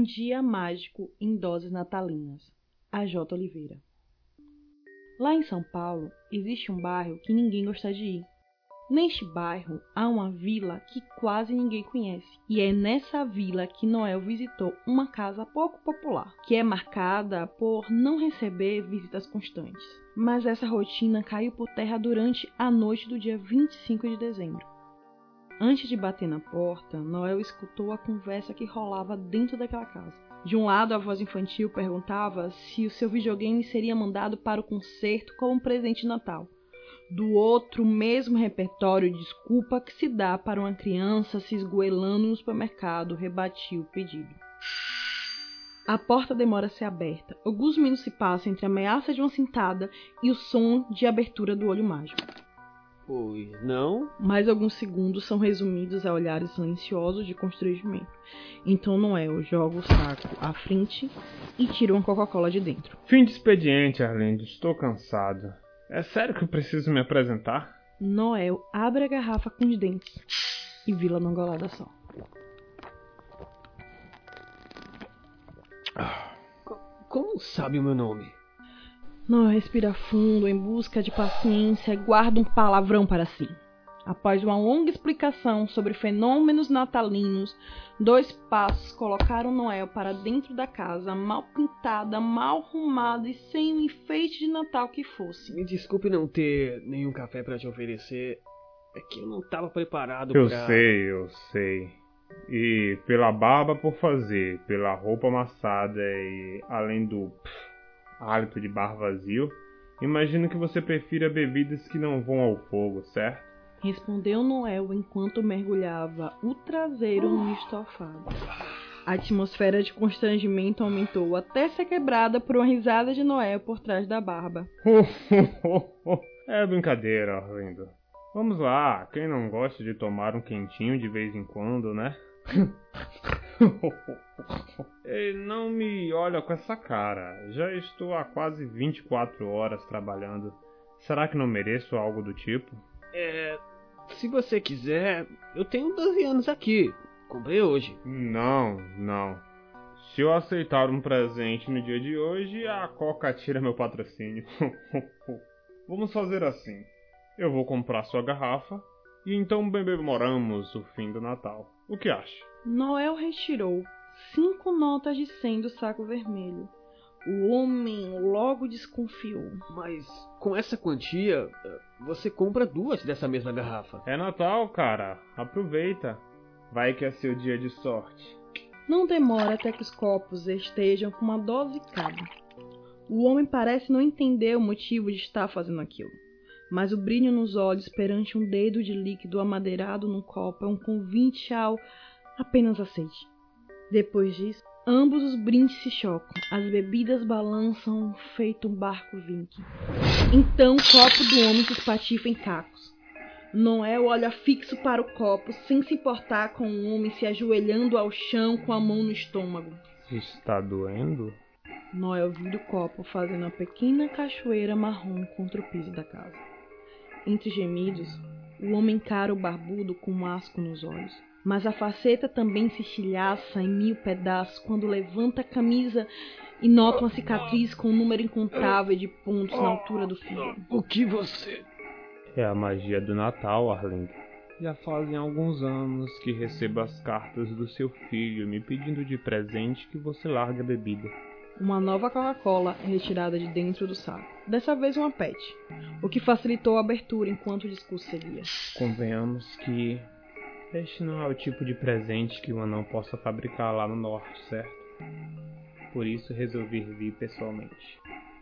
Um dia mágico em doses natalinas. A J. Oliveira. Lá em São Paulo existe um bairro que ninguém gosta de ir. Neste bairro há uma vila que quase ninguém conhece, e é nessa vila que Noel visitou uma casa pouco popular, que é marcada por não receber visitas constantes. Mas essa rotina caiu por terra durante a noite do dia 25 de dezembro. Antes de bater na porta, Noel escutou a conversa que rolava dentro daquela casa. De um lado, a voz infantil perguntava se o seu videogame seria mandado para o concerto como presente de Natal do outro mesmo repertório de desculpa que se dá para uma criança se esgoelando no supermercado, rebatia o pedido. A porta demora a ser aberta. Alguns minutos se passam entre a ameaça de uma cintada e o som de abertura do olho mágico. Pois não? Mais alguns segundos são resumidos a olhares silenciosos de constrangimento. Então Noel joga o saco à frente e tira uma Coca-Cola de dentro. Fim de expediente, Arlindo. Estou cansado. É sério que eu preciso me apresentar? Noel abre a garrafa com os dentes e vila numa golada só. Como sabe o meu nome? Noel respira fundo em busca de paciência e guarda um palavrão para si. Após uma longa explicação sobre fenômenos natalinos, dois passos colocaram Noel para dentro da casa, mal pintada, mal arrumada e sem um enfeite de Natal que fosse. Me desculpe não ter nenhum café para te oferecer. É que eu não estava preparado Eu pra... sei, eu sei. E pela barba por fazer, pela roupa amassada e além do pff, hálito de bar vazio, imagino que você prefira bebidas que não vão ao fogo, certo? Respondeu Noel enquanto mergulhava o traseiro no estofado. A atmosfera de constrangimento aumentou até ser quebrada por uma risada de Noel por trás da barba. é brincadeira, Arlindo. Vamos lá, quem não gosta de tomar um quentinho de vez em quando, né? Não me olha com essa cara. Já estou há quase 24 horas trabalhando. Será que não mereço algo do tipo? É. Se você quiser, eu tenho 12 anos aqui. Comprei hoje. Não, não. Se eu aceitar um presente no dia de hoje, a Coca tira meu patrocínio. Vamos fazer assim. Eu vou comprar sua garrafa e então bebemoramos o fim do Natal. O que acha? Noel retirou cinco notas de cem do saco vermelho. O homem logo desconfiou. Mas com essa quantia, você compra duas dessa mesma garrafa. É Natal, cara. Aproveita. Vai que é seu dia de sorte. Não demora até que os copos estejam com uma dose cada. O homem parece não entender o motivo de estar fazendo aquilo, mas o brilho nos olhos perante um dedo de líquido amadeirado num copo é um convite ao apenas aceite. Depois disso, ambos os brindes se chocam, as bebidas balançam feito um barco vinque. Então o copo do homem se espatifa em cacos. Noel olha fixo para o copo, sem se importar com o homem se ajoelhando ao chão com a mão no estômago. Está doendo? Noel vira o copo, fazendo uma pequena cachoeira marrom contra o piso da casa. Entre gemidos, o homem encara o barbudo com um asco nos olhos. Mas a faceta também se estilhaça em mil pedaços quando levanta a camisa e nota uma cicatriz com um número incontável de pontos na altura do fio. O que você. É a magia do Natal, Arlindo. Já fazem alguns anos que recebo as cartas do seu filho me pedindo de presente que você largue a bebida. Uma nova Coca-Cola é retirada de dentro do saco. Dessa vez uma PET, o que facilitou a abertura enquanto o discurso seguia. Convenhamos que este não é o tipo de presente que o anão possa fabricar lá no norte, certo? Por isso resolvi vir pessoalmente.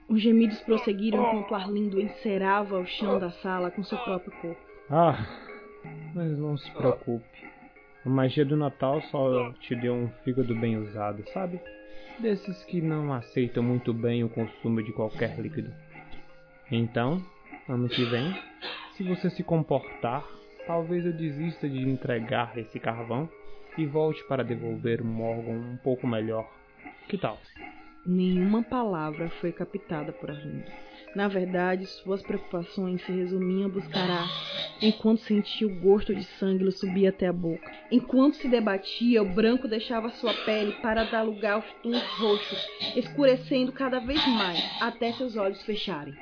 Os gemidos prosseguiram enquanto Arlindo encerava o chão da sala com seu próprio corpo. Ah, mas não se preocupe. A magia do Natal só te deu um fígado bem usado, sabe? Desses que não aceitam muito bem o consumo de qualquer líquido. Então, ano que vem, se você se comportar, talvez eu desista de entregar esse carvão e volte para devolver órgão um pouco melhor. Que tal? nenhuma palavra foi captada por Arlindo. Na verdade, suas preocupações se resumiam a buscar ar, enquanto sentia o gosto de sangue lhe subir até a boca. Enquanto se debatia, o branco deixava sua pele para dar lugar aos tons roxos, escurecendo cada vez mais, até seus olhos fecharem.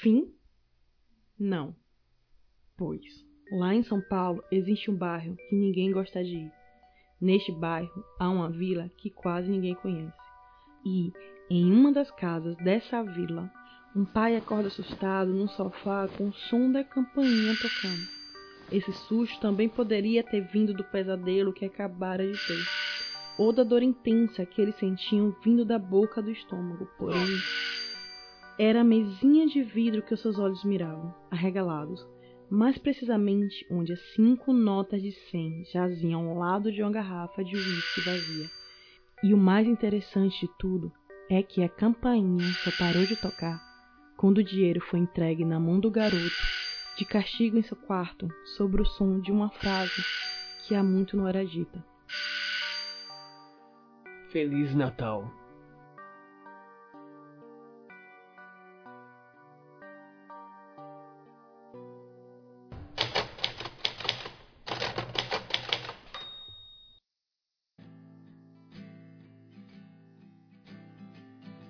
Fim? Não. Pois, lá em São Paulo existe um bairro que ninguém gosta de ir. Neste bairro há uma vila que quase ninguém conhece. E, em uma das casas dessa vila, um pai acorda assustado num sofá com o som da campainha tocando. Esse susto também poderia ter vindo do pesadelo que acabara de ter, ou da dor intensa que eles sentiam vindo da boca do estômago, porém era a mesinha de vidro que os seus olhos miravam, arregalados, mais precisamente onde as cinco notas de cem jaziam ao lado de uma garrafa de uísque vazia. E o mais interessante de tudo é que a campainha só parou de tocar quando o dinheiro foi entregue na mão do garoto, de castigo em seu quarto, sobre o som de uma frase que há muito não era dita. Feliz Natal.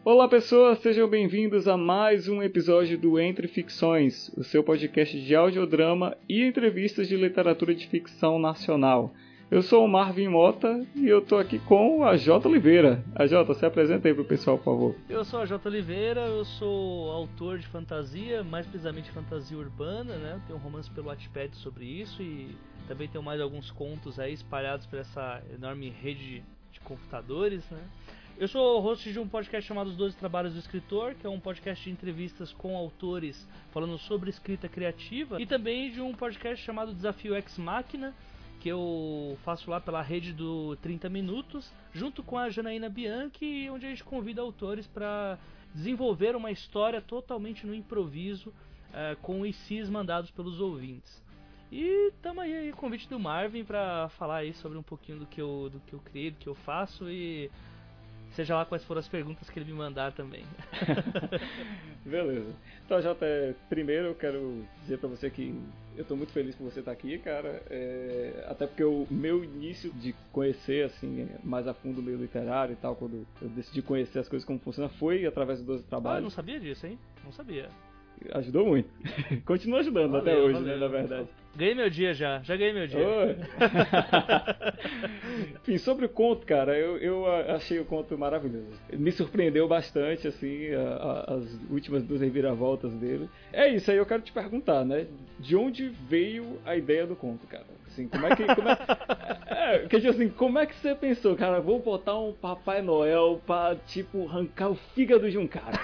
Olá pessoas, sejam bem-vindos a mais um episódio do Entre Ficções, o seu podcast de audiodrama e entrevistas de literatura de ficção nacional. Eu sou o Marvin Mota e eu tô aqui com a Jota Oliveira. A Jota, se apresenta aí pro pessoal, por favor. Eu sou a Jota Oliveira, eu sou autor de fantasia, mais precisamente fantasia urbana, né? Tenho um romance pelo Wattpad sobre isso e também tenho mais alguns contos aí espalhados por essa enorme rede de computadores, né? Eu sou host de um podcast chamado Os Doze Trabalhos do Escritor, que é um podcast de entrevistas com autores falando sobre escrita criativa, e também de um podcast chamado Desafio Ex Máquina, que eu faço lá pela rede do 30 Minutos, junto com a Janaína Bianchi, onde a gente convida autores para desenvolver uma história totalmente no improviso, uh, com ICs mandados pelos ouvintes. E tamo aí convite do Marvin para falar aí sobre um pouquinho do que eu do que eu criei, do que eu faço e Seja lá quais foram as perguntas que ele me mandar também. Beleza. Então, Jota, primeiro eu quero dizer para você que eu estou muito feliz por você estar aqui, cara. É, até porque o meu início de conhecer, assim, mais a fundo o meio literário e tal, quando eu decidi conhecer as coisas como funciona, foi através do 12 Trabalhos. Ah, eu não sabia disso, hein? Não sabia. Ajudou muito. Continua ajudando valeu, até hoje, valeu. né, na verdade. Ganhei meu dia já, já ganhei meu dia. Enfim, sobre o conto, cara, eu, eu achei o conto maravilhoso. Me surpreendeu bastante, assim, a, a, as últimas duas reviravoltas dele. É isso aí, eu quero te perguntar, né? De onde veio a ideia do conto, cara? Assim, como é que. Como é, é, que, tipo assim, como é que você pensou, cara? Vou botar um Papai Noel pra, tipo, arrancar o fígado de um cara.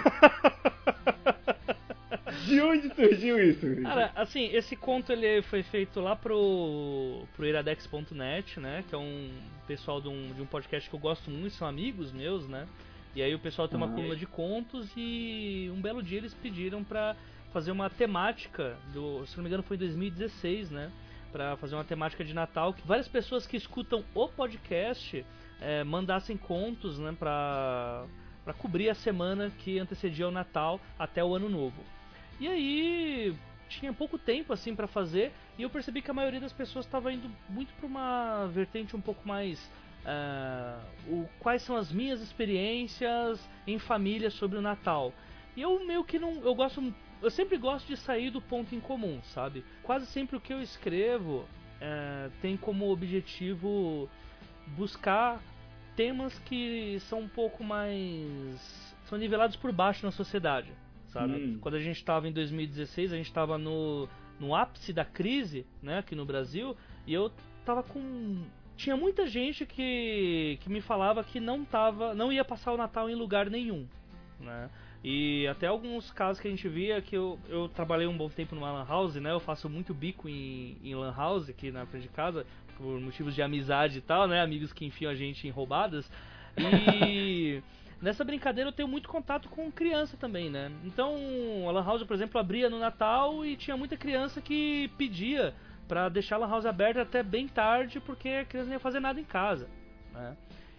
De onde surgiu isso? Cara, assim, esse conto ele foi feito lá pro, pro iradex.net, né? Que é um pessoal de um, de um podcast que eu gosto muito, são amigos meus, né? E aí o pessoal tem uma ah, coluna de contos e um belo dia eles pediram pra fazer uma temática do, se não me engano foi em 2016, né? Pra fazer uma temática de Natal que várias pessoas que escutam o podcast é, mandassem contos, né? Pra, pra cobrir a semana que antecedia o Natal até o Ano Novo. E aí tinha pouco tempo assim para fazer e eu percebi que a maioria das pessoas estava indo muito para uma vertente um pouco mais uh, o quais são as minhas experiências em família sobre o Natal. E eu meio que não, eu gosto, eu sempre gosto de sair do ponto em comum, sabe? Quase sempre o que eu escrevo uh, tem como objetivo buscar temas que são um pouco mais são nivelados por baixo na sociedade sabe? Hum. Quando a gente estava em 2016, a gente estava no, no ápice da crise, né, aqui no Brasil, e eu tava com tinha muita gente que, que me falava que não tava, não ia passar o Natal em lugar nenhum, né? E até alguns casos que a gente via que eu, eu trabalhei um bom tempo numa lan house, né? Eu faço muito bico em, em lan house aqui na frente de casa por motivos de amizade e tal, né? Amigos que enfiam a gente em roubadas. E Nessa brincadeira eu tenho muito contato com criança também, né? Então, a Lan House, por exemplo, abria no Natal e tinha muita criança que pedia para deixar a Lan House aberta até bem tarde porque a criança não ia fazer nada em casa, né?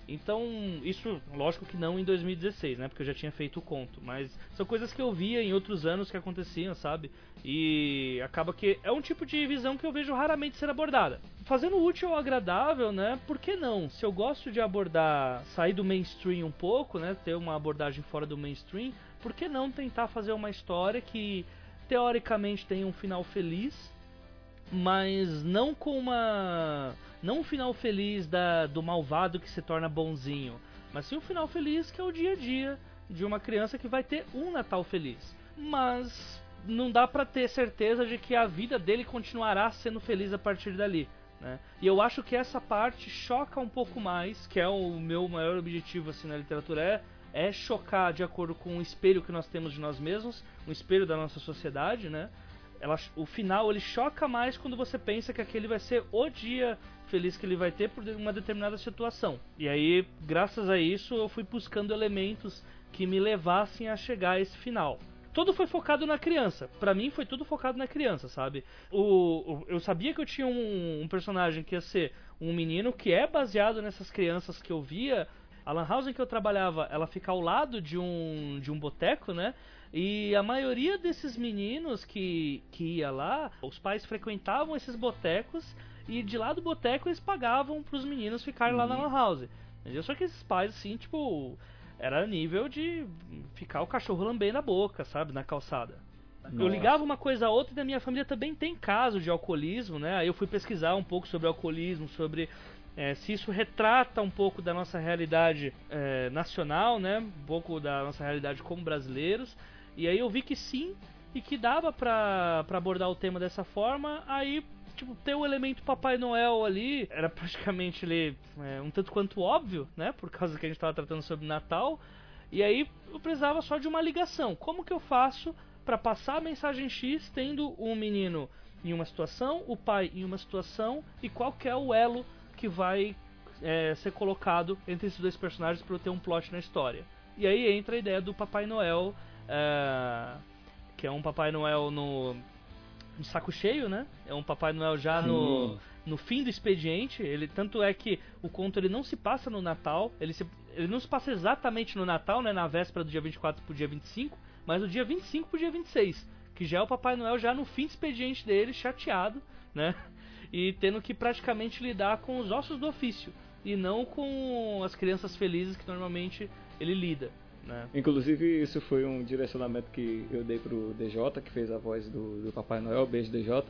Então, isso, lógico que não em 2016, né? Porque eu já tinha feito o conto. Mas são coisas que eu via em outros anos que aconteciam, sabe? E acaba que é um tipo de visão que eu vejo raramente ser abordada. Fazendo útil ou agradável, né? Por que não? Se eu gosto de abordar, sair do mainstream um pouco, né? Ter uma abordagem fora do mainstream, por que não tentar fazer uma história que teoricamente tem um final feliz, mas não com uma não um final feliz da, do malvado que se torna bonzinho, mas sim um final feliz que é o dia a dia de uma criança que vai ter um Natal feliz. Mas não dá para ter certeza de que a vida dele continuará sendo feliz a partir dali. Né? E eu acho que essa parte choca um pouco mais, que é o meu maior objetivo assim na literatura, é, é chocar de acordo com o espelho que nós temos de nós mesmos, um espelho da nossa sociedade, né? Ela, o final ele choca mais quando você pensa que aquele vai ser o dia feliz que ele vai ter por uma determinada situação. E aí, graças a isso, eu fui buscando elementos que me levassem a chegar a esse final. Tudo foi focado na criança. Para mim foi tudo focado na criança, sabe? O, o, eu sabia que eu tinha um, um personagem que ia ser um menino que é baseado nessas crianças que eu via a Lan House em que eu trabalhava, ela fica ao lado de um, de um boteco, né? E a maioria desses meninos que, que ia lá, os pais frequentavam esses botecos e de lá do boteco eles pagavam pros meninos ficarem uhum. lá na uhum. Lan House. Entendeu? Só que esses pais, assim, tipo, era nível de ficar o cachorro lambendo a boca, sabe, na calçada. Nossa. Eu ligava uma coisa a outra e da minha família também tem caso de alcoolismo, né? Aí eu fui pesquisar um pouco sobre alcoolismo, sobre é, se isso retrata um pouco da nossa realidade é, nacional, né? Um pouco da nossa realidade como brasileiros. E aí eu vi que sim, e que dava pra, pra abordar o tema dessa forma. Aí tipo, ter o elemento Papai Noel ali era praticamente ali, é, um tanto quanto óbvio, né? Por causa que a gente estava tratando sobre Natal. E aí eu precisava só de uma ligação. Como que eu faço para passar a mensagem X tendo um menino em uma situação, o pai em uma situação e qual é o elo que vai é, ser colocado entre esses dois personagens para eu ter um plot na história. E aí entra a ideia do Papai Noel, é, que é um Papai Noel no de saco cheio, né? É um Papai Noel já no, no fim do expediente. Ele tanto é que o conto ele não se passa no Natal, ele, se, ele não se passa exatamente no Natal, né? Na véspera do dia 24 pro dia 25, mas do dia 25 pro dia 26, que já é o Papai Noel já no fim do expediente dele, chateado, né? E tendo que praticamente lidar com os ossos do ofício e não com as crianças felizes que normalmente ele lida. Né? Inclusive, isso foi um direcionamento que eu dei pro DJ, que fez a voz do, do Papai Noel, beijo DJ.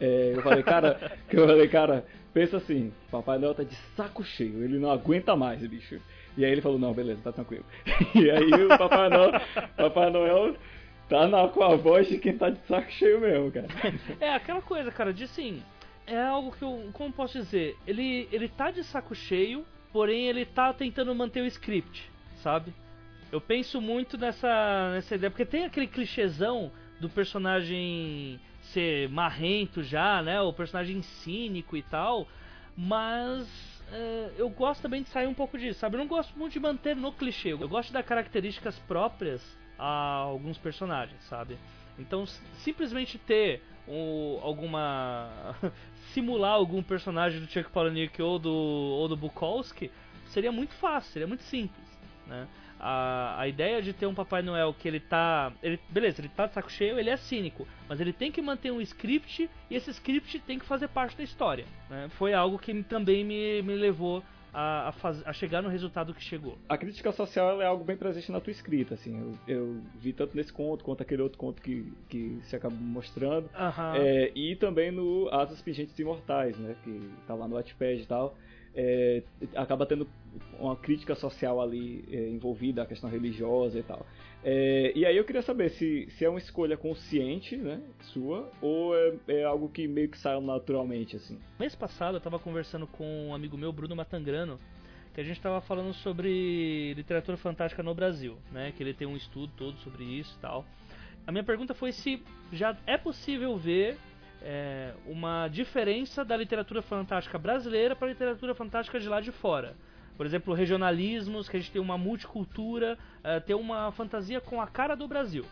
É, eu falei, cara, que eu falei, cara, pensa assim, Papai Noel tá de saco cheio, ele não aguenta mais, bicho. E aí ele falou, não, beleza, tá tranquilo. E aí o Papai Noel, Papai Noel tá na, com a voz de quem tá de saco cheio mesmo, cara. É, aquela coisa, cara, de assim, é algo que eu, como posso dizer, ele, ele tá de saco cheio, porém ele tá tentando manter o script, sabe? Eu penso muito nessa, nessa ideia, porque tem aquele clichêzão do personagem ser marrento já, né? O personagem cínico e tal. Mas é, eu gosto também de sair um pouco disso, sabe? Eu não gosto muito de manter no clichê. Eu gosto de dar características próprias a alguns personagens, sabe? Então, simplesmente ter um, alguma. simular algum personagem do Chuck Palahniuk ou do, ou do Bukowski seria muito fácil, seria muito simples, né? A, a ideia de ter um Papai Noel que ele tá. Ele, beleza, ele tá de saco cheio, ele é cínico. Mas ele tem que manter um script e esse script tem que fazer parte da história. Né? Foi algo que também me, me levou a, a, faz, a, chegar no resultado que chegou. A crítica social é algo bem presente na tua escrita, assim. Eu, eu vi tanto nesse conto quanto aquele outro conto que, que se acaba mostrando. Uhum. É, e também no Asas Pingentes Imortais, né? Que tá lá no Wattpad e tal é, acaba tendo uma crítica social ali é, envolvida, a questão religiosa e tal. É, e aí eu queria saber se, se é uma escolha consciente, né, sua, ou é, é, algo que meio que saiu naturalmente, assim. Mês passado eu estava conversando com um amigo meu, Bruno Matangrano, que a gente estava falando sobre literatura fantástica no Brasil, né, que ele tem um estudo todo sobre isso e tal. A minha pergunta foi se já é possível ver é, uma diferença da literatura fantástica brasileira para a literatura fantástica de lá de fora. Por exemplo, regionalismos, que a gente tem uma multicultura, é, tem uma fantasia com a cara do Brasil.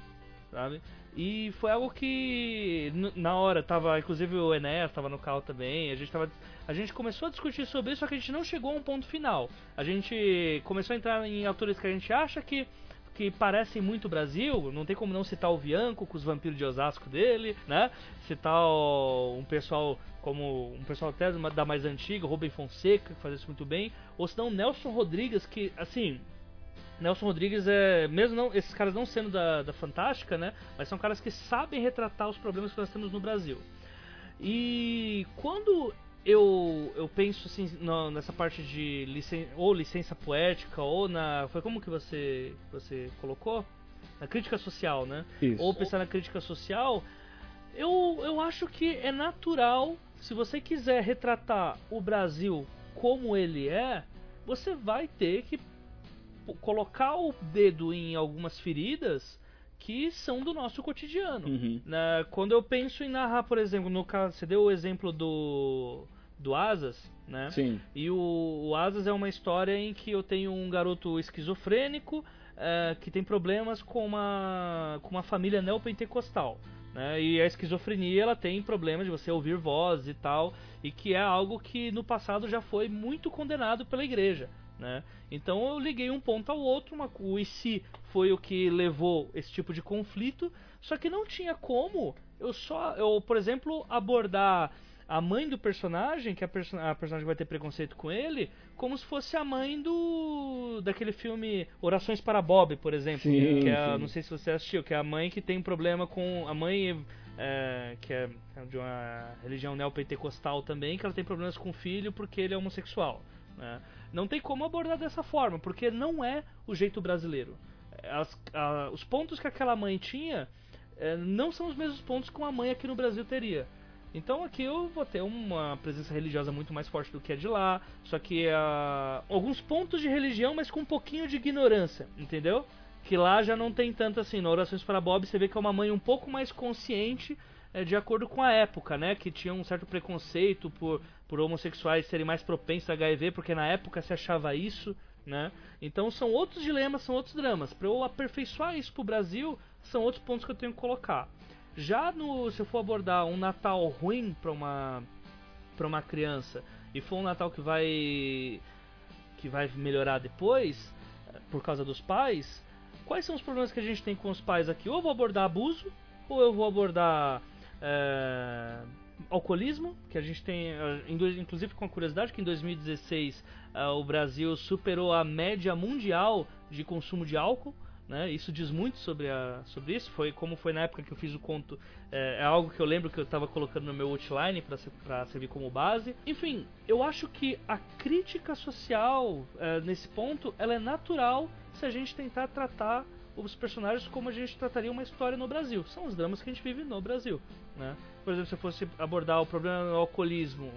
sabe? E foi algo que na hora tava, inclusive o Enéas tava no carro também, a gente tava a gente começou a discutir sobre isso, só que a gente não chegou a um ponto final. A gente começou a entrar em autores que a gente acha que que parecem muito Brasil, não tem como não citar o Bianco com os vampiros de Osasco dele, né? Citar um pessoal como um pessoal até da mais antiga, Rubem Fonseca, que faz isso muito bem, ou senão Nelson Rodrigues, que assim, Nelson Rodrigues é, mesmo não, esses caras não sendo da, da Fantástica, né? Mas são caras que sabem retratar os problemas que nós temos no Brasil. E quando eu, eu penso assim no, nessa parte de licen, ou licença poética ou na foi como que você você colocou na crítica social, né? Isso. Ou pensar na crítica social, eu, eu acho que é natural se você quiser retratar o Brasil como ele é, você vai ter que colocar o dedo em algumas feridas que são do nosso cotidiano. Uhum. Né? Quando eu penso em narrar, por exemplo, no caso, você deu o exemplo do do Asas, né? Sim. E o, o Asas é uma história em que eu tenho um garoto esquizofrênico é, que tem problemas com uma com uma família neopentecostal. Né? E a esquizofrenia ela tem problemas de você ouvir vozes e tal, e que é algo que no passado já foi muito condenado pela igreja. Né? Então eu liguei um ponto ao outro, uma, o IC foi o que levou esse tipo de conflito, só que não tinha como eu só, eu, por exemplo, abordar a mãe do personagem, que a, a, personagem vai ter preconceito com ele, como se fosse a mãe do daquele filme Orações para Bob, por exemplo, sim, que é, sim. não sei se você assistiu, que é a mãe que tem problema com a mãe é, que é de uma religião neopentecostal também, que ela tem problemas com o filho porque ele é homossexual. Né? Não tem como abordar dessa forma, porque não é o jeito brasileiro. As, a, os pontos que aquela mãe tinha é, não são os mesmos pontos que uma mãe aqui no Brasil teria. Então aqui eu vou ter uma presença religiosa muito mais forte do que a de lá, só que uh, alguns pontos de religião, mas com um pouquinho de ignorância, entendeu? Que lá já não tem tanto assim. Na Orações para Bob você vê que é uma mãe um pouco mais consciente é, de acordo com a época, né? Que tinha um certo preconceito por, por homossexuais serem mais propensos a HIV, porque na época se achava isso, né? Então são outros dilemas, são outros dramas. Para eu aperfeiçoar isso pro Brasil, são outros pontos que eu tenho que colocar. Já no, se eu for abordar um Natal ruim para uma para uma criança e for um Natal que vai que vai melhorar depois por causa dos pais, quais são os problemas que a gente tem com os pais aqui? Ou eu vou abordar abuso, ou eu vou abordar é, alcoolismo, que a gente tem, inclusive com a curiosidade que em 2016 é, o Brasil superou a média mundial de consumo de álcool. Né? Isso diz muito sobre, a, sobre isso. Foi como foi na época que eu fiz o conto. É, é algo que eu lembro que eu estava colocando no meu outline para servir como base. Enfim, eu acho que a crítica social é, nesse ponto ela é natural se a gente tentar tratar os personagens como a gente trataria uma história no Brasil. São os dramas que a gente vive no Brasil. Né? Por exemplo, se eu fosse abordar o problema do alcoolismo,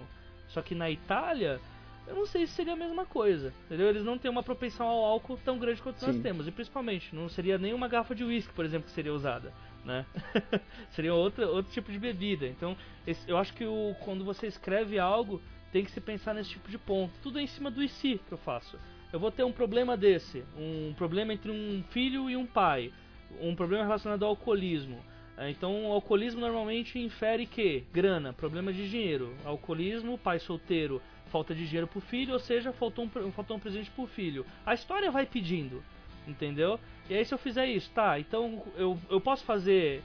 só que na Itália, eu não sei se seria a mesma coisa. Entendeu? Eles não têm uma propensão ao álcool tão grande quanto Sim. nós temos. E principalmente, não seria nenhuma garrafa de uísque, por exemplo, que seria usada. Né? seria outra, outro tipo de bebida. Então, esse, eu acho que o, quando você escreve algo, tem que se pensar nesse tipo de ponto. Tudo é em cima do e si que eu faço. Eu vou ter um problema desse, um problema entre um filho e um pai, um problema relacionado ao alcoolismo. Então, o alcoolismo normalmente infere que grana, problema de dinheiro. Alcoolismo, pai solteiro, falta de dinheiro pro filho, ou seja, faltou um, faltou um presente pro filho. A história vai pedindo, entendeu? E aí se eu fizer isso, tá, então eu, eu posso fazer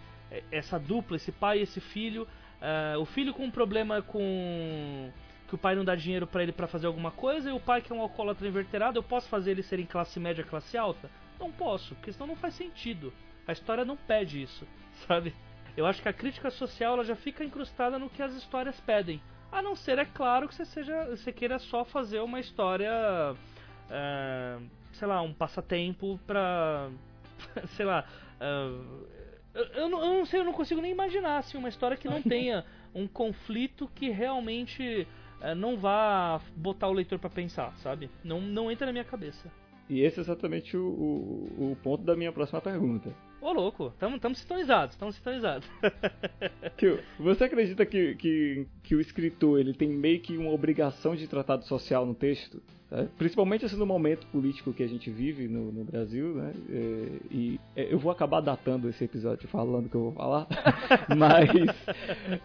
essa dupla, esse pai e esse filho, uh, o filho com um problema com que o pai não dá dinheiro para ele para fazer alguma coisa, e o pai que é um alcoólatra inverterado, eu posso fazer ele ser em classe média, classe alta? Não posso, porque senão não faz sentido. A história não pede isso, sabe? Eu acho que a crítica social ela já fica incrustada no que as histórias pedem. A não ser, é claro, que você, seja, você queira só fazer uma história. É, sei lá, um passatempo pra. sei lá. É, eu, eu, não, eu, não, sei, eu não consigo nem imaginar assim, uma história que não tenha um conflito que realmente é, não vá botar o leitor para pensar, sabe? Não, não entra na minha cabeça. E esse é exatamente o, o, o ponto da minha próxima pergunta. Ô, louco, estamos sintonizados, estamos sintonizados. Tio, você acredita que, que, que o escritor ele tem meio que uma obrigação de tratado social no texto? É, principalmente assim, no momento político que a gente vive no, no Brasil, né? É, e é, eu vou acabar datando esse episódio falando que eu vou falar, mas,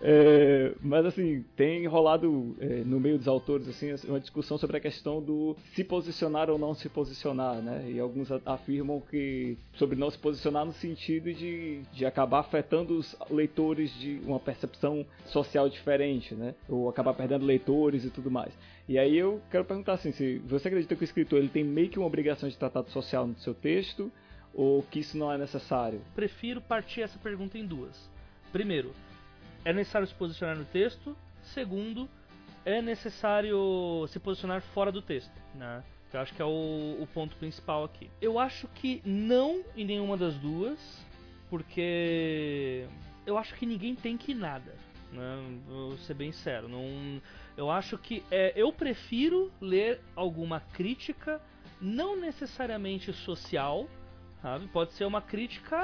é, mas assim tem rolado é, no meio dos autores assim uma discussão sobre a questão do se posicionar ou não se posicionar, né? E alguns afirmam que sobre não se posicionar no sentido de, de acabar afetando os leitores de uma percepção social diferente, né? Ou acabar perdendo leitores e tudo mais. E aí eu quero perguntar assim, se você acredita que o escritor ele tem meio que uma obrigação de tratado social no seu texto, ou que isso não é necessário? Prefiro partir essa pergunta em duas. Primeiro, é necessário se posicionar no texto. Segundo, é necessário se posicionar fora do texto, né? Eu acho que é o, o ponto principal aqui. Eu acho que não em nenhuma das duas, porque eu acho que ninguém tem que nada. Né? Vou ser bem sério. Não, eu acho que é, eu prefiro ler alguma crítica, não necessariamente social, sabe? Pode ser uma crítica,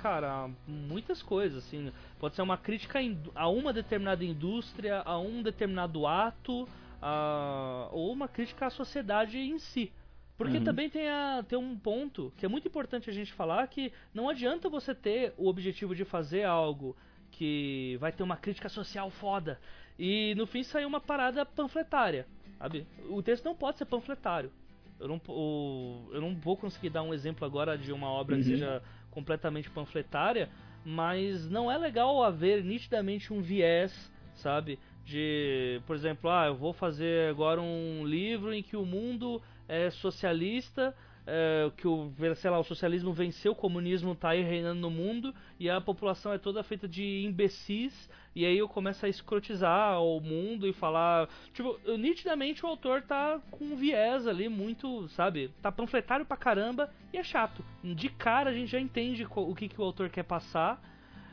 cara, a muitas coisas, assim. Pode ser uma crítica a uma determinada indústria, a um determinado ato, a, ou uma crítica à sociedade em si. Porque uhum. também tem, a, tem um ponto que é muito importante a gente falar que não adianta você ter o objetivo de fazer algo que vai ter uma crítica social foda. E no fim saiu uma parada panfletária, sabe? O texto não pode ser panfletário. Eu não, o, eu não vou conseguir dar um exemplo agora de uma obra uhum. que seja completamente panfletária, mas não é legal haver nitidamente um viés, sabe? De, por exemplo, ah, eu vou fazer agora um livro em que o mundo é socialista, é, que o, sei lá, o socialismo venceu, o comunismo está aí reinando no mundo e a população é toda feita de imbecis e aí eu começo a escrotizar o mundo e falar, tipo, nitidamente o autor tá com um viés ali muito, sabe, tá panfletário pra caramba e é chato. De cara a gente já entende o que, que o autor quer passar.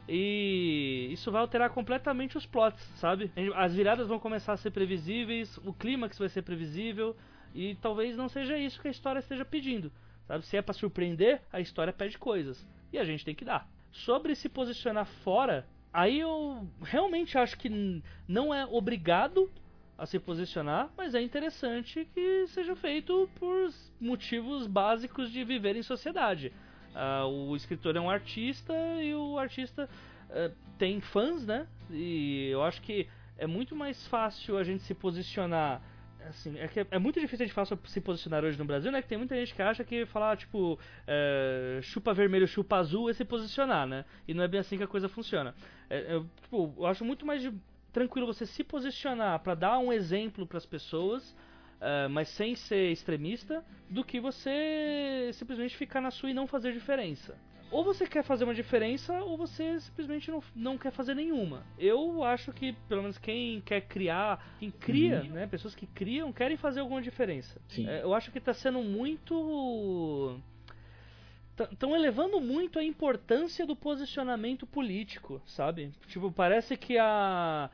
E isso vai alterar completamente os plots, sabe? As viradas vão começar a ser previsíveis, o clímax vai ser previsível, e talvez não seja isso que a história esteja pedindo. Sabe? Se é para surpreender, a história pede coisas. E a gente tem que dar. Sobre se posicionar fora, aí eu realmente acho que não é obrigado a se posicionar, mas é interessante que seja feito por motivos básicos de viver em sociedade. Uh, o escritor é um artista e o artista uh, tem fãs, né? E eu acho que é muito mais fácil a gente se posicionar assim, é, que é, muito difícil de sobre se posicionar hoje no Brasil, né? Que tem muita gente que acha que falar, tipo, é, chupa vermelho, chupa azul é se posicionar, né? E não é bem assim que a coisa funciona. É, eu, tipo, eu acho muito mais de, tranquilo você se posicionar para dar um exemplo para as pessoas, é, mas sem ser extremista, do que você simplesmente ficar na sua e não fazer diferença ou você quer fazer uma diferença ou você simplesmente não, não quer fazer nenhuma. Eu acho que, pelo menos, quem quer criar, quem cria, uhum. né? Pessoas que criam querem fazer alguma diferença. É, eu acho que está sendo muito. Estão elevando muito a importância do posicionamento político, sabe? Tipo, parece que a.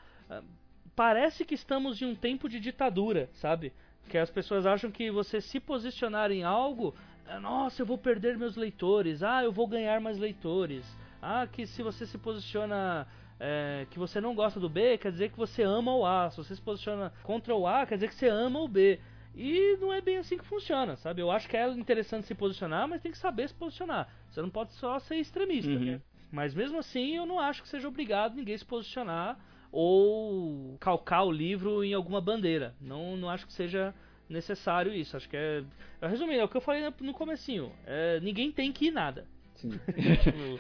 Parece que estamos em um tempo de ditadura, sabe? Que as pessoas acham que você se posicionar em algo nossa, eu vou perder meus leitores. Ah, eu vou ganhar mais leitores. Ah, que se você se posiciona é, que você não gosta do B, quer dizer que você ama o A. Se você se posiciona contra o A, quer dizer que você ama o B. E não é bem assim que funciona, sabe? Eu acho que é interessante se posicionar, mas tem que saber se posicionar. Você não pode só ser extremista. Uhum. Né? Mas mesmo assim, eu não acho que seja obrigado ninguém se posicionar ou calcar o livro em alguma bandeira. Não, não acho que seja necessário isso. Acho que é. Resumindo, é o que eu falei no comecinho. É, ninguém tem que ir nada. tipo,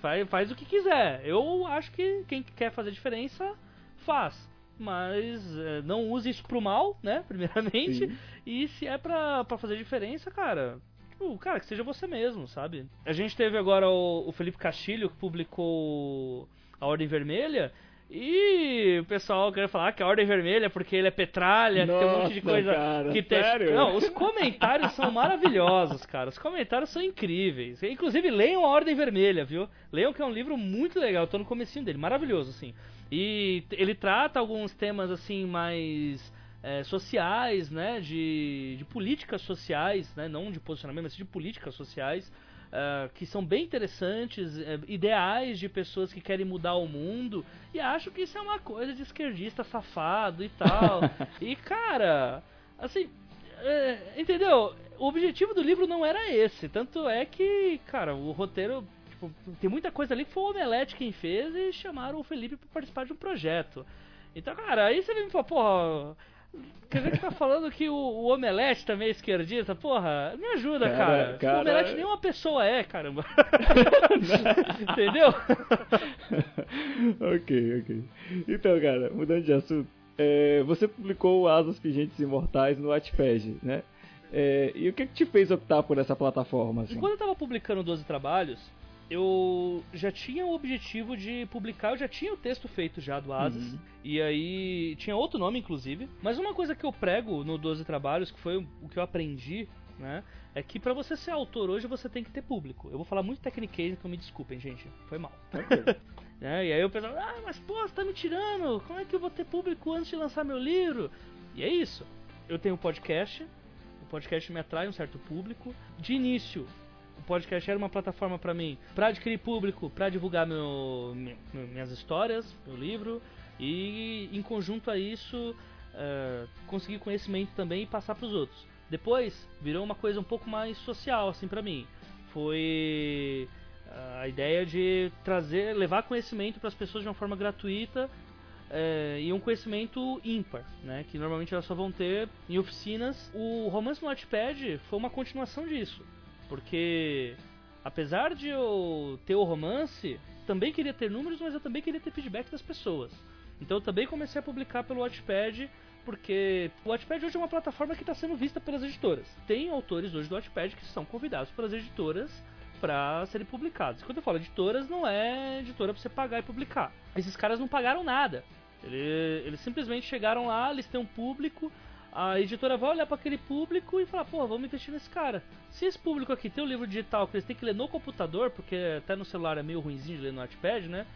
faz, faz o que quiser. Eu acho que quem quer fazer diferença, faz. Mas é, não use isso pro mal, né? Primeiramente. Sim. E se é pra, pra fazer diferença, cara. Tipo, cara, que seja você mesmo, sabe? A gente teve agora o, o Felipe Castilho que publicou A Ordem Vermelha. E o pessoal quer falar que a Ordem Vermelha porque ele é petralha, Nossa, tem um monte de coisa cara, que tem. Sério? Não, os comentários são maravilhosos, cara. Os comentários são incríveis. Inclusive, leiam a Ordem Vermelha, viu? Leiam que é um livro muito legal, eu tô no comecinho dele, maravilhoso, assim. E ele trata alguns temas assim mais é, sociais, né? De, de políticas sociais, né? Não de posicionamento, mas de políticas sociais. Uh, que são bem interessantes, uh, ideais de pessoas que querem mudar o mundo, e acho que isso é uma coisa de esquerdista safado e tal. e cara, assim, é, entendeu? O objetivo do livro não era esse. Tanto é que, cara, o roteiro. Tipo, tem muita coisa ali que foi o Omelete quem fez e chamaram o Felipe para participar de um projeto. Então, cara, aí você me fala, porra. Quer dizer que tá falando que o, o Omelete também é esquerdista? Porra, me ajuda, cara. cara. Cara... O Omelete nem uma pessoa é, caramba. Entendeu? ok, ok. Então, cara, mudando de assunto. É, você publicou Asas Pingentes Imortais no Wattpad, né? É, e o que, que, te fez optar por essa plataforma? Assim? Quando eu estava publicando 12 trabalhos, eu já tinha o objetivo de publicar, eu já tinha o texto feito já do Asas, uhum. e aí tinha outro nome inclusive, mas uma coisa que eu prego no 12 trabalhos, que foi o que eu aprendi, né, é que para você ser autor hoje você tem que ter público. Eu vou falar muito tecniquez, então me desculpem, gente, foi mal. Okay. Né? E aí o pessoal, ah, mas pô, você tá me tirando, como é que eu vou ter público antes de lançar meu livro? E é isso. Eu tenho um podcast, o podcast me atrai um certo público. De início, o podcast era uma plataforma para mim, para adquirir público, para divulgar meu, minhas histórias, meu livro, e em conjunto a isso, uh, conseguir conhecimento também e passar para os outros. Depois, virou uma coisa um pouco mais social, assim, para mim. Foi a ideia de trazer, levar conhecimento para as pessoas de uma forma gratuita é, e um conhecimento ímpar, né? Que normalmente elas só vão ter em oficinas. O Romance no Notepad foi uma continuação disso, porque apesar de eu ter o romance, também queria ter números, mas eu também queria ter feedback das pessoas. Então eu também comecei a publicar pelo Wattpad, porque o Wattpad hoje é uma plataforma que está sendo vista pelas editoras. Tem autores hoje do Wattpad que são convidados pelas editoras para serem publicados. Quando eu falo editoras, não é editora para você pagar e publicar. Esses caras não pagaram nada. Eles, eles simplesmente chegaram lá, eles têm um público, a editora vai olhar para aquele público e falar, pô, vamos investir nesse cara. Se esse público aqui tem o um livro digital que eles têm que ler no computador, porque até no celular é meio ruimzinho de ler no iPad, né?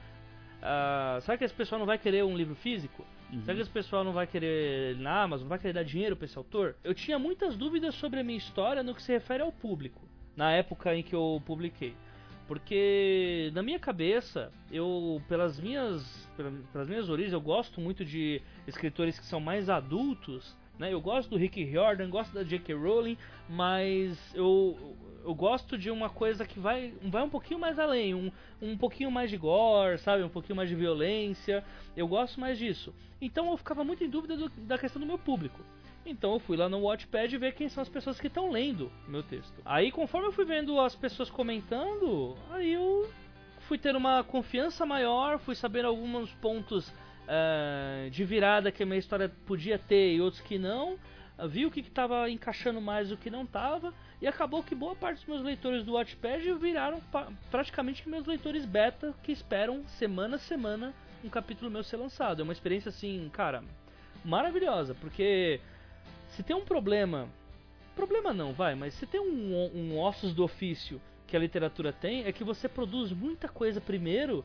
Uh, será que esse pessoal não vai querer um livro físico? Uhum. Será que esse pessoal não vai querer na Amazon, não vai querer dar dinheiro para esse autor? Eu tinha muitas dúvidas sobre a minha história no que se refere ao público na época em que eu publiquei. Porque na minha cabeça, eu pelas minhas pelas minhas origens, eu gosto muito de escritores que são mais adultos, né? Eu gosto do Rick Riordan, gosto da J.K. Rowling, mas eu eu gosto de uma coisa que vai, vai um pouquinho mais além, um, um pouquinho mais de gore, sabe? Um pouquinho mais de violência. Eu gosto mais disso. Então eu ficava muito em dúvida do, da questão do meu público. Então eu fui lá no Watchpad ver quem são as pessoas que estão lendo meu texto. Aí conforme eu fui vendo as pessoas comentando, aí eu fui ter uma confiança maior, fui saber alguns pontos uh, de virada que a minha história podia ter e outros que não. Uh, vi o que estava encaixando mais e o que não estava. E acabou que boa parte dos meus leitores do Watchpad viraram praticamente meus leitores beta que esperam semana a semana um capítulo meu ser lançado. É uma experiência assim, cara, maravilhosa, porque se tem um problema, problema não, vai, mas se tem um, um ossos do ofício que a literatura tem, é que você produz muita coisa primeiro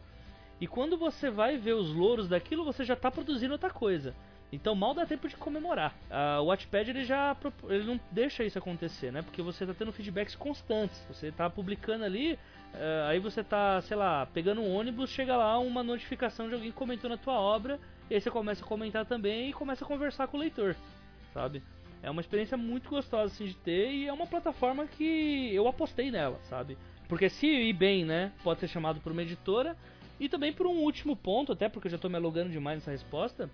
e quando você vai ver os louros daquilo, você já está produzindo outra coisa. Então mal dá tempo de comemorar. O Watchpad ele já ele não deixa isso acontecer, né? Porque você está tendo feedbacks constantes. Você está publicando ali, uh, aí você está, sei lá, pegando um ônibus, chega lá uma notificação de alguém comentou na tua obra, e aí você começa a comentar também e começa a conversar com o leitor, sabe? É uma experiência muito gostosa assim, de ter e é uma plataforma que eu apostei nela, sabe? Porque se ir bem, né, pode ser chamado por uma editora. E também por um último ponto, até porque eu já estou me alugando demais nessa resposta.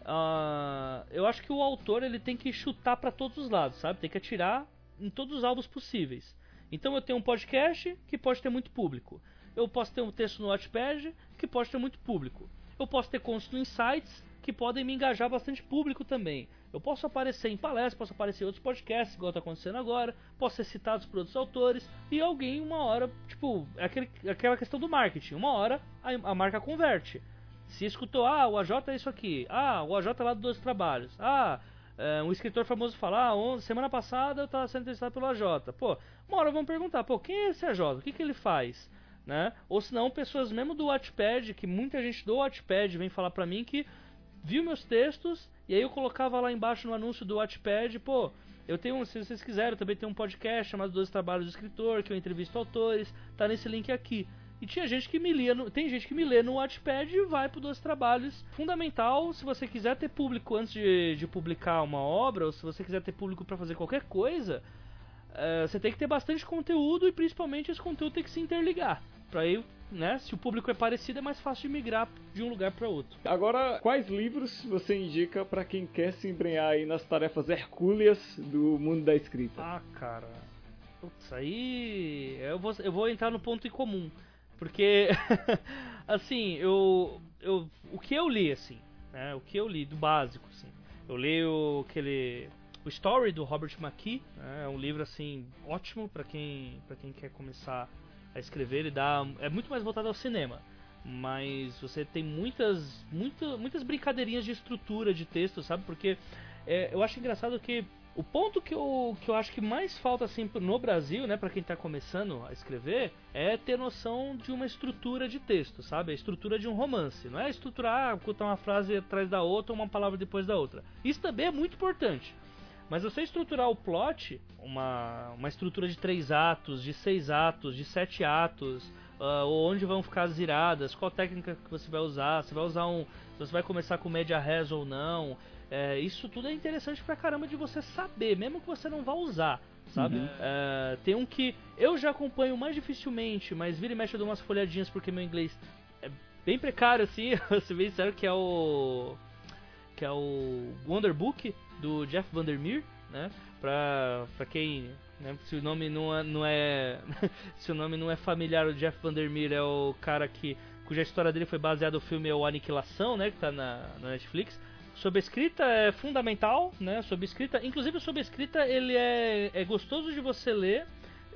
Uh, eu acho que o autor ele tem que chutar para todos os lados, sabe? Tem que atirar em todos os alvos possíveis. Então eu tenho um podcast que pode ter muito público. Eu posso ter um texto no Watchpad que pode ter muito público. Eu posso ter contos no Insights que podem me engajar bastante público também. Eu posso aparecer em palestras, posso aparecer em outros podcasts, igual está acontecendo agora, posso ser citado por outros autores, e alguém, uma hora, tipo, é aquele, aquela questão do marketing, uma hora a, a, marca converte. Se escutou, ah, o AJ é isso aqui, ah, o AJ é lá dos trabalhos, ah, é, um escritor famoso falar, ah, semana passada eu estava sendo entrevistado pelo AJ. Pô, uma hora vão perguntar, pô, quem é esse AJ? O que, que ele faz? Né? Ou se não, pessoas mesmo do Wattpad, que muita gente do Wattpad vem falar pra mim que viu meus textos e aí eu colocava lá embaixo no anúncio do Wattpad, pô, Eu tenho, se vocês quiserem, eu também tenho um podcast chamado Dois Trabalhos do Escritor, que eu entrevisto autores, tá nesse link aqui. E tinha gente que me lia, no, tem gente que me lê no Wattpad e vai para dois trabalhos. Fundamental, se você quiser ter público antes de, de publicar uma obra, ou se você quiser ter público para fazer qualquer coisa, é, você tem que ter bastante conteúdo e principalmente esse conteúdo tem que se interligar. Para aí, né, se o público é parecido, é mais fácil de migrar de um lugar para outro. Agora, quais livros você indica para quem quer se embrenhar aí nas tarefas hercúleas do mundo da escrita? Ah, cara. Putz, aí eu vou, eu vou entrar no ponto em comum. Porque, assim, eu, eu. O que eu li, assim, né? O que eu li do básico, assim. Eu li o, aquele. O Story do Robert McKee, né, é um livro assim ótimo para quem para quem quer começar a escrever. Ele dá é muito mais voltado ao cinema, mas você tem muitas muita, muitas brincadeirinhas de estrutura de texto, sabe? Porque é, eu acho engraçado que o ponto que eu, que eu acho que mais falta assim no Brasil, né, para quem está começando a escrever, é ter noção de uma estrutura de texto, sabe? A estrutura de um romance. Não é estruturar, botar uma frase atrás da outra, uma palavra depois da outra. Isso também é muito importante. Mas você estruturar o plot, uma, uma estrutura de três atos, de seis atos, de sete atos, uh, onde vão ficar as iradas, qual técnica que você vai usar, se vai usar um, se você vai começar com média res ou não, é, isso tudo é interessante pra caramba de você saber, mesmo que você não vá usar, sabe? Uhum. É, tem um que eu já acompanho mais dificilmente, mas vira e mexe eu dou umas folhadinhas porque meu inglês é bem precário assim, você bem sério que é o que é o Wonder Book do Jeff Vandermeer, né? Pra, pra quem né, se o nome não é, não é se o nome não é familiar, o Jeff Vandermeer é o cara que cuja história dele foi baseada no filme O Aniquilação, né, que tá na, na Netflix. Sobre escrita é fundamental, né? Sobre escrita, inclusive sobre escrita ele é, é gostoso de você ler,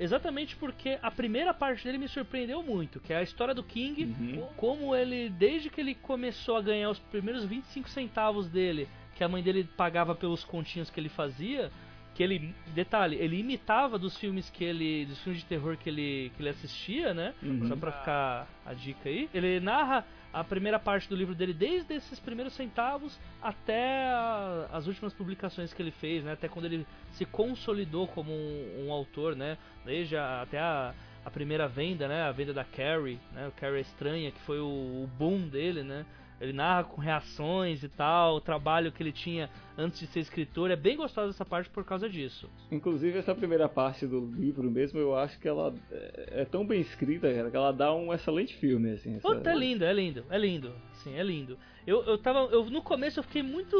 exatamente porque a primeira parte dele me surpreendeu muito, que é a história do King, uhum. como ele desde que ele começou a ganhar os primeiros 25 centavos dele, que a mãe dele pagava pelos continhos que ele fazia, que ele, detalhe, ele imitava dos filmes que ele, dos filmes de terror que ele, que ele assistia, né? Uhum. Só pra ficar a dica aí. Ele narra a primeira parte do livro dele desde esses primeiros centavos até a, as últimas publicações que ele fez, né? Até quando ele se consolidou como um, um autor, né? Desde a, até a, a primeira venda, né? A venda da Carrie, né? O Carrie Estranha, que foi o, o boom dele, né? Ele narra com reações e tal, o trabalho que ele tinha antes de ser escritor. É bem gostosa essa parte por causa disso. Inclusive, essa primeira parte do livro mesmo, eu acho que ela é, é tão bem escrita, cara, que ela dá um excelente filme, assim. Essa... Puta, é lindo, é lindo, é lindo. Sim, é lindo. Eu, eu tava. Eu, no começo eu fiquei muito.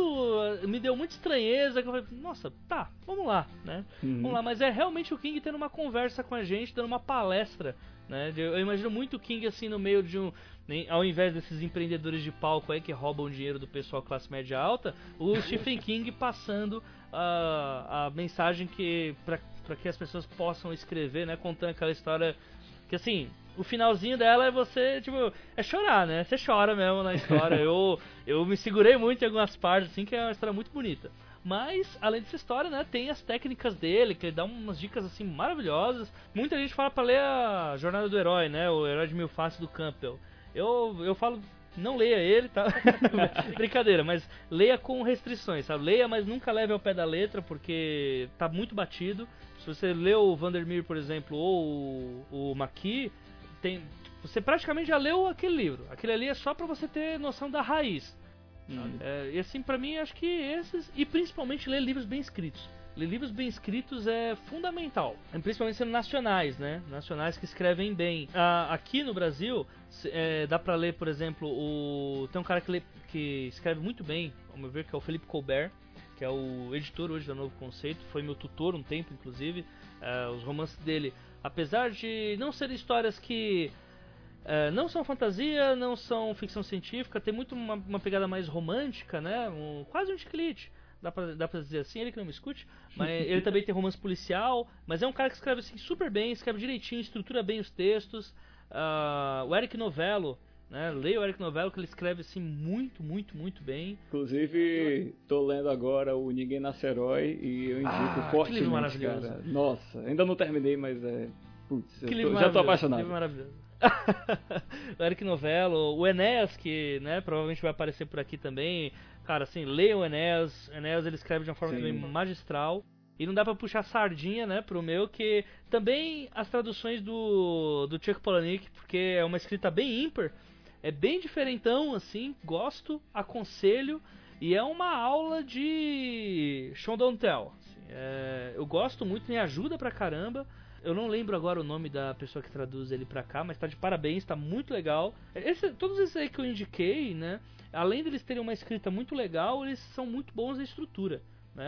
Me deu muita estranheza. Que eu falei, nossa, tá, vamos lá, né? Uhum. Vamos lá, mas é realmente o King tendo uma conversa com a gente, dando uma palestra. Né? Eu imagino muito o King assim no meio de um. Ao invés desses empreendedores de palco aí que roubam dinheiro do pessoal classe média alta, o Stephen King passando a, a mensagem que. para que as pessoas possam escrever, né? Contando aquela história. Que assim, o finalzinho dela é você, tipo, é chorar, né? Você chora mesmo na história. eu, eu me segurei muito em algumas partes, assim, que é uma história muito bonita. Mas, além dessa história, né, tem as técnicas dele, que ele dá umas dicas, assim, maravilhosas. Muita gente fala pra ler a Jornada do Herói, né, o Herói de Mil Faces do Campbell. Eu, eu falo, não leia ele, tá? Brincadeira, mas leia com restrições, sabe? Leia, mas nunca leve ao pé da letra, porque tá muito batido. Se você leu o Vandermeer, por exemplo, ou o, o Maqui, tem, você praticamente já leu aquele livro. Aquele ali é só para você ter noção da raiz. Hum. É, e assim, para mim, acho que esses. E principalmente ler livros bem escritos. Livros bem escritos é fundamental. Principalmente sendo nacionais, né? Nacionais que escrevem bem. Ah, aqui no Brasil, é, dá pra ler, por exemplo, o. Tem um cara que, lê, que escreve muito bem, vamos ver, que é o Felipe Colbert que é o editor hoje da Novo Conceito, foi meu tutor um tempo, inclusive. Uh, os romances dele, apesar de não serem histórias que uh, não são fantasia, não são ficção científica, tem muito uma, uma pegada mais romântica, né? Um, quase um chiclete. Dá pra, dá pra dizer assim, ele que não me escute, mas ele também tem romance policial, mas é um cara que escreve assim super bem, escreve direitinho, estrutura bem os textos. Uh, o Eric Novello, né? Leia o Eric Novello que ele escreve assim muito, muito, muito bem. Inclusive, tô lendo agora o Ninguém Nasce Herói e eu indico ah, fortemente, cara. Nossa, ainda não terminei, mas é. Putz, tô, já tô apaixonado. Que livro maravilhoso. o Eric Novello, o Enéas, que né, provavelmente vai aparecer por aqui também. Cara, assim, leia o Enéas. O Enéas ele escreve de uma forma também magistral. E não dá pra puxar sardinha, né, pro meu, que também as traduções do, do Chuck Palahniuk, porque é uma escrita bem ímpar, é bem diferentão, assim, gosto, aconselho, e é uma aula de show don't tell. assim, é, eu gosto muito, me ajuda pra caramba. Eu não lembro agora o nome da pessoa que traduz ele pra cá, mas tá de parabéns, tá muito legal. Esse- todos esses aí que eu indiquei, né? Além deles terem uma escrita muito legal, eles são muito bons na estrutura. Né?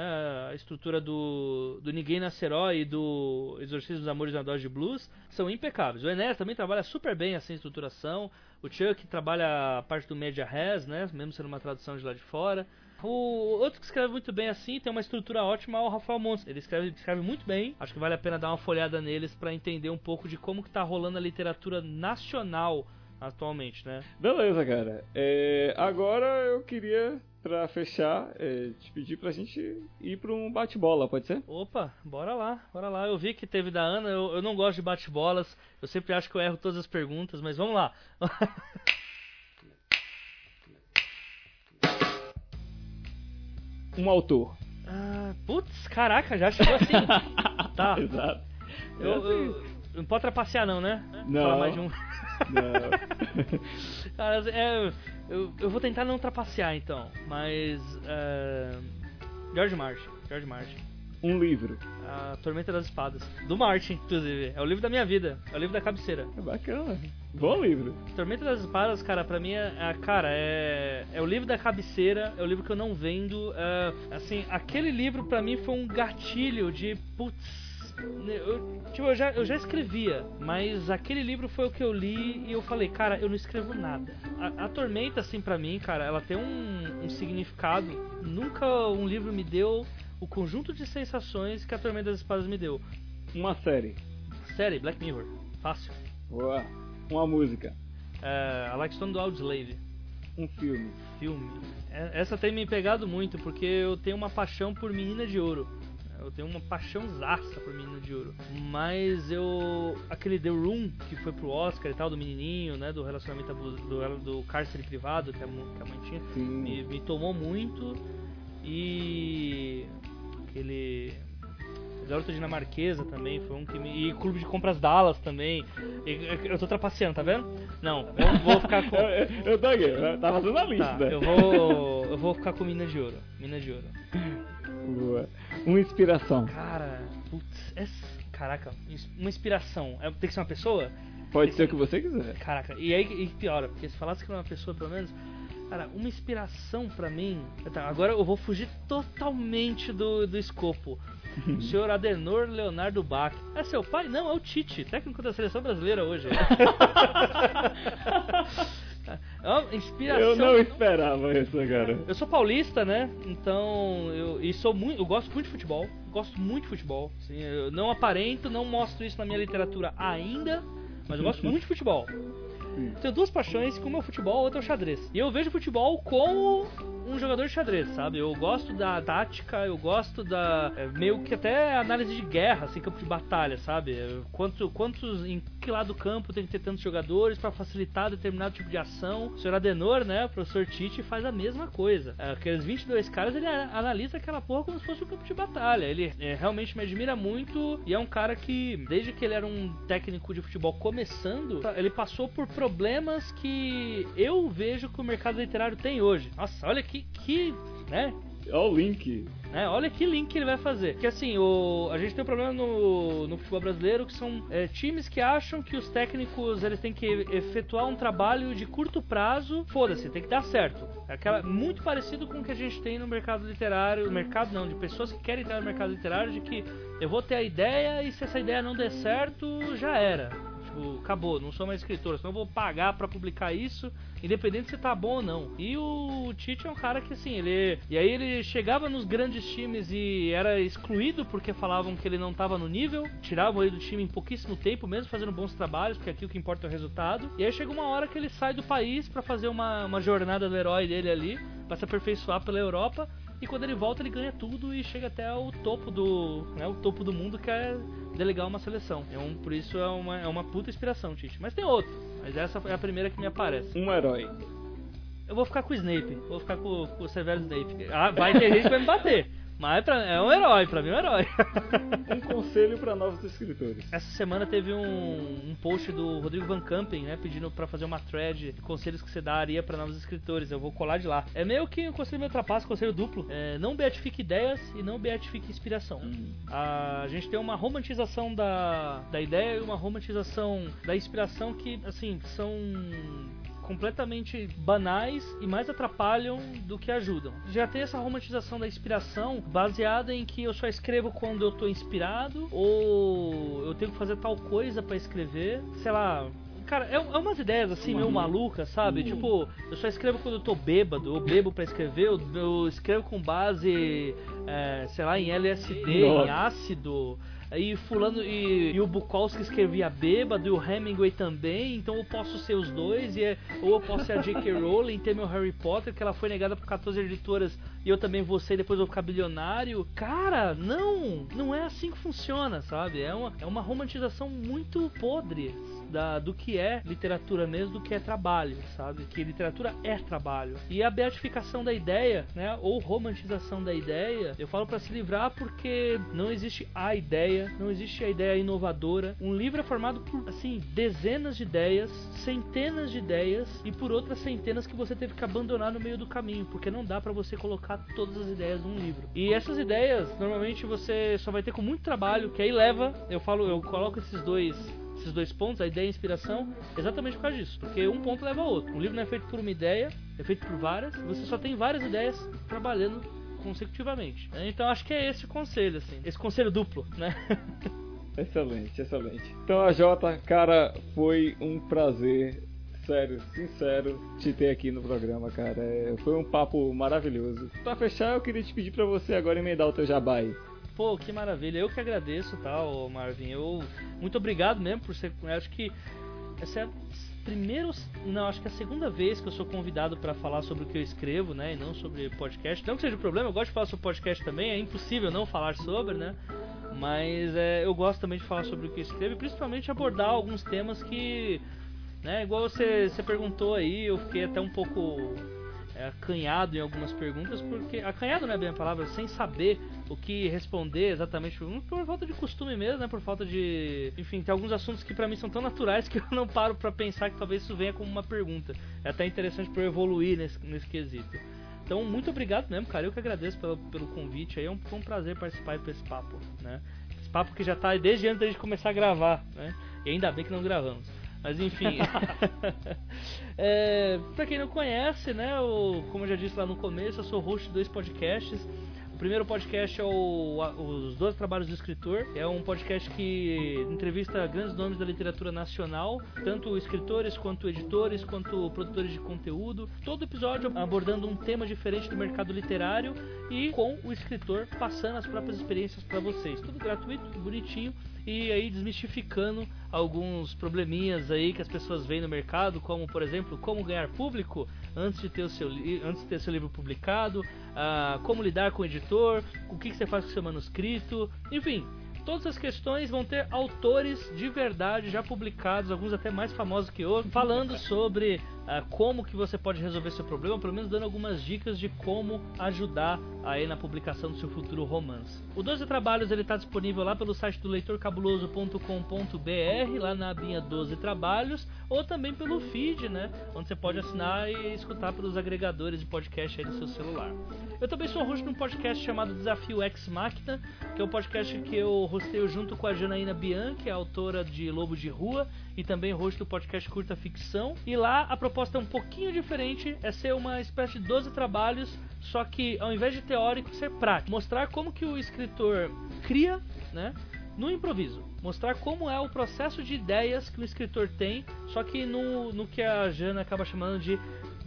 A estrutura do, do Ninguém Nasceró e do Exorcismo dos Amores na Dodge Blues são impecáveis. O Enéas também trabalha super bem essa estruturação. O Chuck trabalha a parte do Media Res, né? mesmo sendo uma tradução de lá de fora. O outro que escreve muito bem assim, tem uma estrutura ótima, é o Rafael Montes. Ele escreve, escreve muito bem. Acho que vale a pena dar uma folhada neles para entender um pouco de como que tá rolando a literatura nacional atualmente, né? Beleza, cara. É, agora eu queria, pra fechar, é, te pedir pra gente ir pra um bate-bola, pode ser? Opa, bora lá, bora lá. Eu vi que teve da Ana, eu, eu não gosto de bate-bolas, eu sempre acho que eu erro todas as perguntas, mas vamos lá. Um autor. Ah, putz, caraca, já chegou assim. tá, Exato. eu, eu- não pode trapacear não, né? Não. Falar mais de um. Não. Cara, é, eu, eu vou tentar não trapacear então, mas. é, George Martin, George Martin. um livro. A Tormenta das Espadas. Do Martin, inclusive. É o livro da minha vida. É o livro da cabeceira. É bacana. Bom livro. Tormenta das Espadas, cara, pra mim é, é- cara, é, é o livro da cabeceira, é o livro que eu não vendo. é, assim, aquele livro pra mim foi um gatilho de putz. Eu, tipo, eu já, eu já escrevia, mas aquele livro foi o que eu li e eu falei, cara, eu não escrevo nada. A, a Tormenta, assim, pra mim, cara, ela tem um, um significado. Nunca um livro me deu o conjunto de sensações que a Tormenta das Espadas me deu. Uma série. Série, Black Mirror, fácil. Boa. Uma música. É, a Like Stone do Audioslave. Um filme. filme. É- Essa tem me pegado muito, porque eu tenho uma paixão por Menina de Ouro. Eu tenho uma paixão zaça por Menina de Ouro. Mas eu. Aquele The Room, que foi pro Oscar e tal, do menininho, né? Do relacionamento do, do cárcere privado que a, que a mãe tinha, me, me tomou muito. E. Aquele. Garota Dinamarquesa também foi um que me. E Clube de Compras Dallas também. E- eu tô trapaceando, tá vendo? Não, eu vou ficar com. Eu, eu, eu tô aqui, tá fazendo a lista. Tá, eu vou. Eu vou ficar com mina de ouro. Mina de ouro. Boa. Uma inspiração. Cara, putz, essa, caraca, uma inspiração. É, tem que ser uma pessoa? Pode ser o que você quiser. Caraca, e aí e piora, porque se falasse que era uma pessoa pelo menos. Cara, uma inspiração pra mim. Tá, agora eu vou fugir totalmente do, do escopo. O senhor Adenor Leonardo Bach. É seu pai? Não, é o Tite, técnico da seleção brasileira hoje. Uma inspiração. Eu não esperava isso, cara. Eu sou paulista, né? Então, eu e sou muito, eu gosto muito de futebol, gosto muito de futebol. Assim, eu não aparento, não mostro isso na minha literatura ainda, mas eu gosto muito de futebol. Tenho duas paixões, uma é o futebol, outra é o xadrez. E eu vejo futebol como um jogador de xadrez, sabe? Eu gosto da tática, eu gosto da é, meio que até análise de guerra, assim, campo de batalha, sabe? É, Quanto, quantos em que lado do campo tem que ter tantos jogadores pra facilitar determinado tipo de ação. O senhor Adenor, né, o professor Tite faz a mesma coisa. É, Aqueles 22 caras, ele analisa aquela porra como se fosse um campo de batalha. Ele é, realmente me admira muito e é um cara que, desde que ele era um técnico de futebol começando, ele passou por problemas que eu vejo que o mercado literário tem hoje. Nossa, olha que, que né, Olha o link. né? Olha que link que ele vai fazer. Porque assim, o, a gente tem um problema no, no futebol brasileiro que são é, times que acham que os técnicos eles têm que efetuar um trabalho de curto prazo. Foda-se, tem que dar certo. É aquela, muito parecido com o que a gente tem no mercado literário. Mercado não, de pessoas que querem entrar no mercado literário, de que eu vou ter a ideia e se essa ideia não der certo, já era. Tipo, acabou, não sou mais escritor, senão eu vou pagar pra publicar isso, independente se tá bom ou não. E o Tite é um cara que assim, ele. E aí ele chegava nos grandes times e era excluído porque falavam que ele não tava no nível, tiravam ele do time em pouquíssimo tempo, mesmo fazendo bons trabalhos, porque aqui o que importa é o resultado. E aí chega uma hora que ele sai do país pra fazer uma, uma jornada do herói dele ali, pra se aperfeiçoar pela Europa. E quando ele volta, ele ganha tudo e chega até o topo do, né, o topo do mundo, que é delegar uma seleção. É um, por isso é uma, é uma puta inspiração, Tite. Mas tem outro, mas essa é a primeira que me aparece. Um herói. Eu vou ficar com o Snape, vou ficar com, com o Severo Snape. Ah, vai ter gente que vai me bater. Mas pra, é um herói, pra mim é um herói. um conselho para novos escritores. Essa semana teve um, um post do Rodrigo Van Campen, né, pedindo para fazer uma thread de conselhos que você daria para novos escritores. Eu vou colar de lá. É meio que um conselho meio trapaço, conselho duplo. É, não beatifique ideias e não beatifique inspiração. Hum. A gente tem uma romantização da, da ideia e uma romantização da inspiração que, assim, são completamente banais e mais atrapalham do que ajudam. Já tem essa romantização da inspiração baseada em que eu só escrevo quando eu tô inspirado ou eu tenho que fazer tal coisa para escrever, sei lá, Cara, é, é umas ideias assim, meio malucas, sabe? Uhum. Tipo, eu só escrevo quando eu tô bêbado, eu bebo pra escrever, eu, eu escrevo com base, é, sei lá, em LSD, Nossa. em ácido e fulano e, e o Bukowski escrevia bêbado e o Hemingway também, então eu posso ser os dois, e é, ou eu posso ser a J.K. Rowling, ter meu Harry Potter, que ela foi negada por 14 editoras e eu também vou ser depois vou ficar bilionário. Cara, não! Não é assim que funciona, sabe? É uma, é uma romantização muito podre da, do que é literatura mesmo, do que é trabalho, sabe? Que literatura é trabalho. E a beatificação da ideia, né? Ou romantização da ideia, eu falo para se livrar porque não existe a ideia, não existe a ideia inovadora. Um livro é formado por, assim, dezenas de ideias, centenas de ideias e por outras centenas que você teve que abandonar no meio do caminho, porque não dá para você colocar colocar todas as ideias num livro. E essas ideias, normalmente você só vai ter com muito trabalho, que aí leva, eu falo, eu coloco esses dois esses dois pontos, a ideia e a inspiração, exatamente por causa disso. Porque um ponto leva ao outro. Um livro não é feito por uma ideia, é feito por várias. Você só tem várias ideias trabalhando consecutivamente. Então acho que é esse o conselho, assim. Esse conselho duplo, né? Excelente, excelente. Então a Jota, cara, foi um prazer sério, sincero, te ter aqui no programa, cara. É, foi um papo maravilhoso. Pra fechar, eu queria te pedir pra você agora emendar o teu jabai. Pô, que maravilha. Eu que agradeço, tá, Marvin. Eu muito obrigado mesmo por ser. Eu acho que essa é a primeira, não, acho que é a segunda vez que eu sou convidado para falar sobre o que eu escrevo, né, e não sobre podcast. Não que seja um problema, eu gosto de falar sobre podcast também, é impossível não falar sobre, né? Mas é, eu gosto também de falar sobre o que eu escrevo e principalmente abordar alguns temas que né? Igual você, você perguntou aí, eu fiquei até um pouco é, acanhado em algumas perguntas, porque. Acanhado não é bem a palavra, sem saber o que responder exatamente por, falta de costume mesmo, né? Por falta de. Enfim, tem alguns assuntos que para mim são tão naturais que eu não paro para pensar que talvez isso venha como uma pergunta. É até interessante para eu evoluir nesse, nesse quesito. Então, muito obrigado mesmo, cara. Eu que agradeço pelo, pelo convite aí. É um, foi um prazer participar desse papo, né? Esse papo que já tá desde antes da gente começar a gravar, né? E ainda bem que não gravamos. Mas enfim. é, pra quem não conhece, né? Eu, como eu já disse lá no começo, eu sou host de dois podcasts. Primeiro podcast é o, Os Dois Trabalhos do Escritor. É um podcast que entrevista grandes nomes da literatura nacional, tanto escritores, quanto editores, quanto produtores de conteúdo. Todo episódio abordando um tema diferente do mercado literário e com o escritor passando as próprias experiências para vocês. Tudo gratuito, bonitinho e aí desmistificando alguns probleminhas aí que as pessoas veem no mercado, como por exemplo, como ganhar público antes de ter o seu, antes de ter seu livro publicado, uh, como lidar com o editor, o que, que você faz com o seu manuscrito, enfim, todas as questões vão ter autores de verdade já publicados, alguns até mais famosos que outros, falando sobre uh, como que você pode resolver seu problema, pelo menos dando algumas dicas de como ajudar aí na publicação do seu futuro romance. O 12 Trabalhos ele está disponível lá pelo site do leitorcabuloso.com.br, lá na abinha 12 Trabalhos, ou também pelo feed, né, onde você pode assinar e escutar pelos agregadores de podcast aí do seu celular. Eu também sou host de um podcast chamado Desafio Ex Machina, que é um podcast que eu hosteio junto com a Janaína Bianchi, autora de Lobo de Rua, e também host do podcast Curta Ficção. E lá a proposta é um pouquinho diferente, é ser uma espécie de 12 trabalhos, só que ao invés de teórico, ser prático. Mostrar como que o escritor cria, né? No improviso. Mostrar como é o processo de ideias que o escritor tem, só que no, no que a Jana acaba chamando de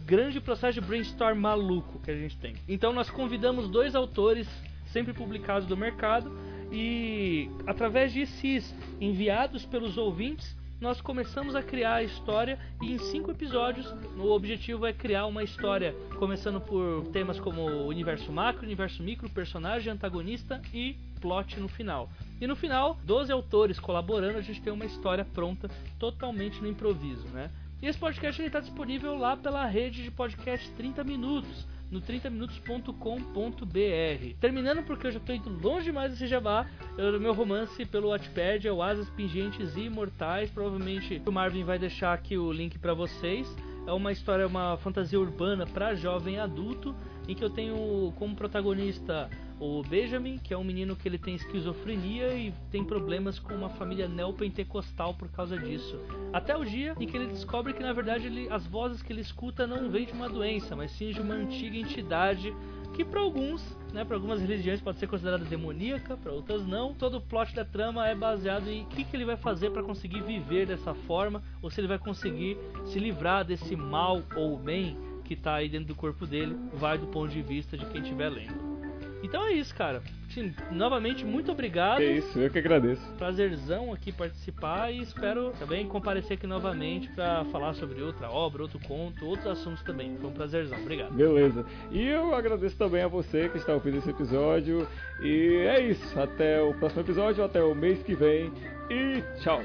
grande processo de brainstorm maluco que a gente tem. Então nós convidamos dois autores sempre publicados do mercado e através desses enviados pelos ouvintes nós começamos a criar a história e em cinco episódios o objetivo é criar uma história começando por temas como universo macro, universo micro, personagem, antagonista e plot no final. E no final, 12 autores colaborando, a gente tem uma história pronta totalmente no improviso, né? E esse podcast está disponível lá pela rede de podcast 30 Minutos. No 30minutos.com.br. Terminando porque eu já estou indo longe demais desse jabá, o meu romance pelo Wattpad é o Asas Pingentes e Imortais. Provavelmente o Marvin vai deixar aqui o link para vocês. É uma história, uma fantasia urbana para jovem adulto, em que eu tenho como protagonista o Benjamin, que é um menino que ele tem esquizofrenia e tem problemas com uma família neopentecostal por causa disso. Até o dia em que ele descobre que na verdade ele, as vozes que ele escuta não vêm de uma doença, mas sim de uma antiga entidade que para alguns, né, para algumas religiões pode ser considerada demoníaca, para outras não. Todo o plot da trama é baseado em o que, que ele vai fazer para conseguir viver dessa forma, ou se ele vai conseguir se livrar desse mal ou bem que está aí dentro do corpo dele, vai do ponto de vista de quem estiver lendo. Então é isso, cara. Sim, novamente, muito obrigado. É isso, eu que agradeço. Prazerzão aqui participar e espero também comparecer aqui novamente para falar sobre outra obra, outro conto, outros assuntos também. Foi um prazerzão. Obrigado. Beleza. E eu agradeço também a você que está ouvindo esse episódio. E é isso. Até o próximo episódio, até o mês que vem. E tchau.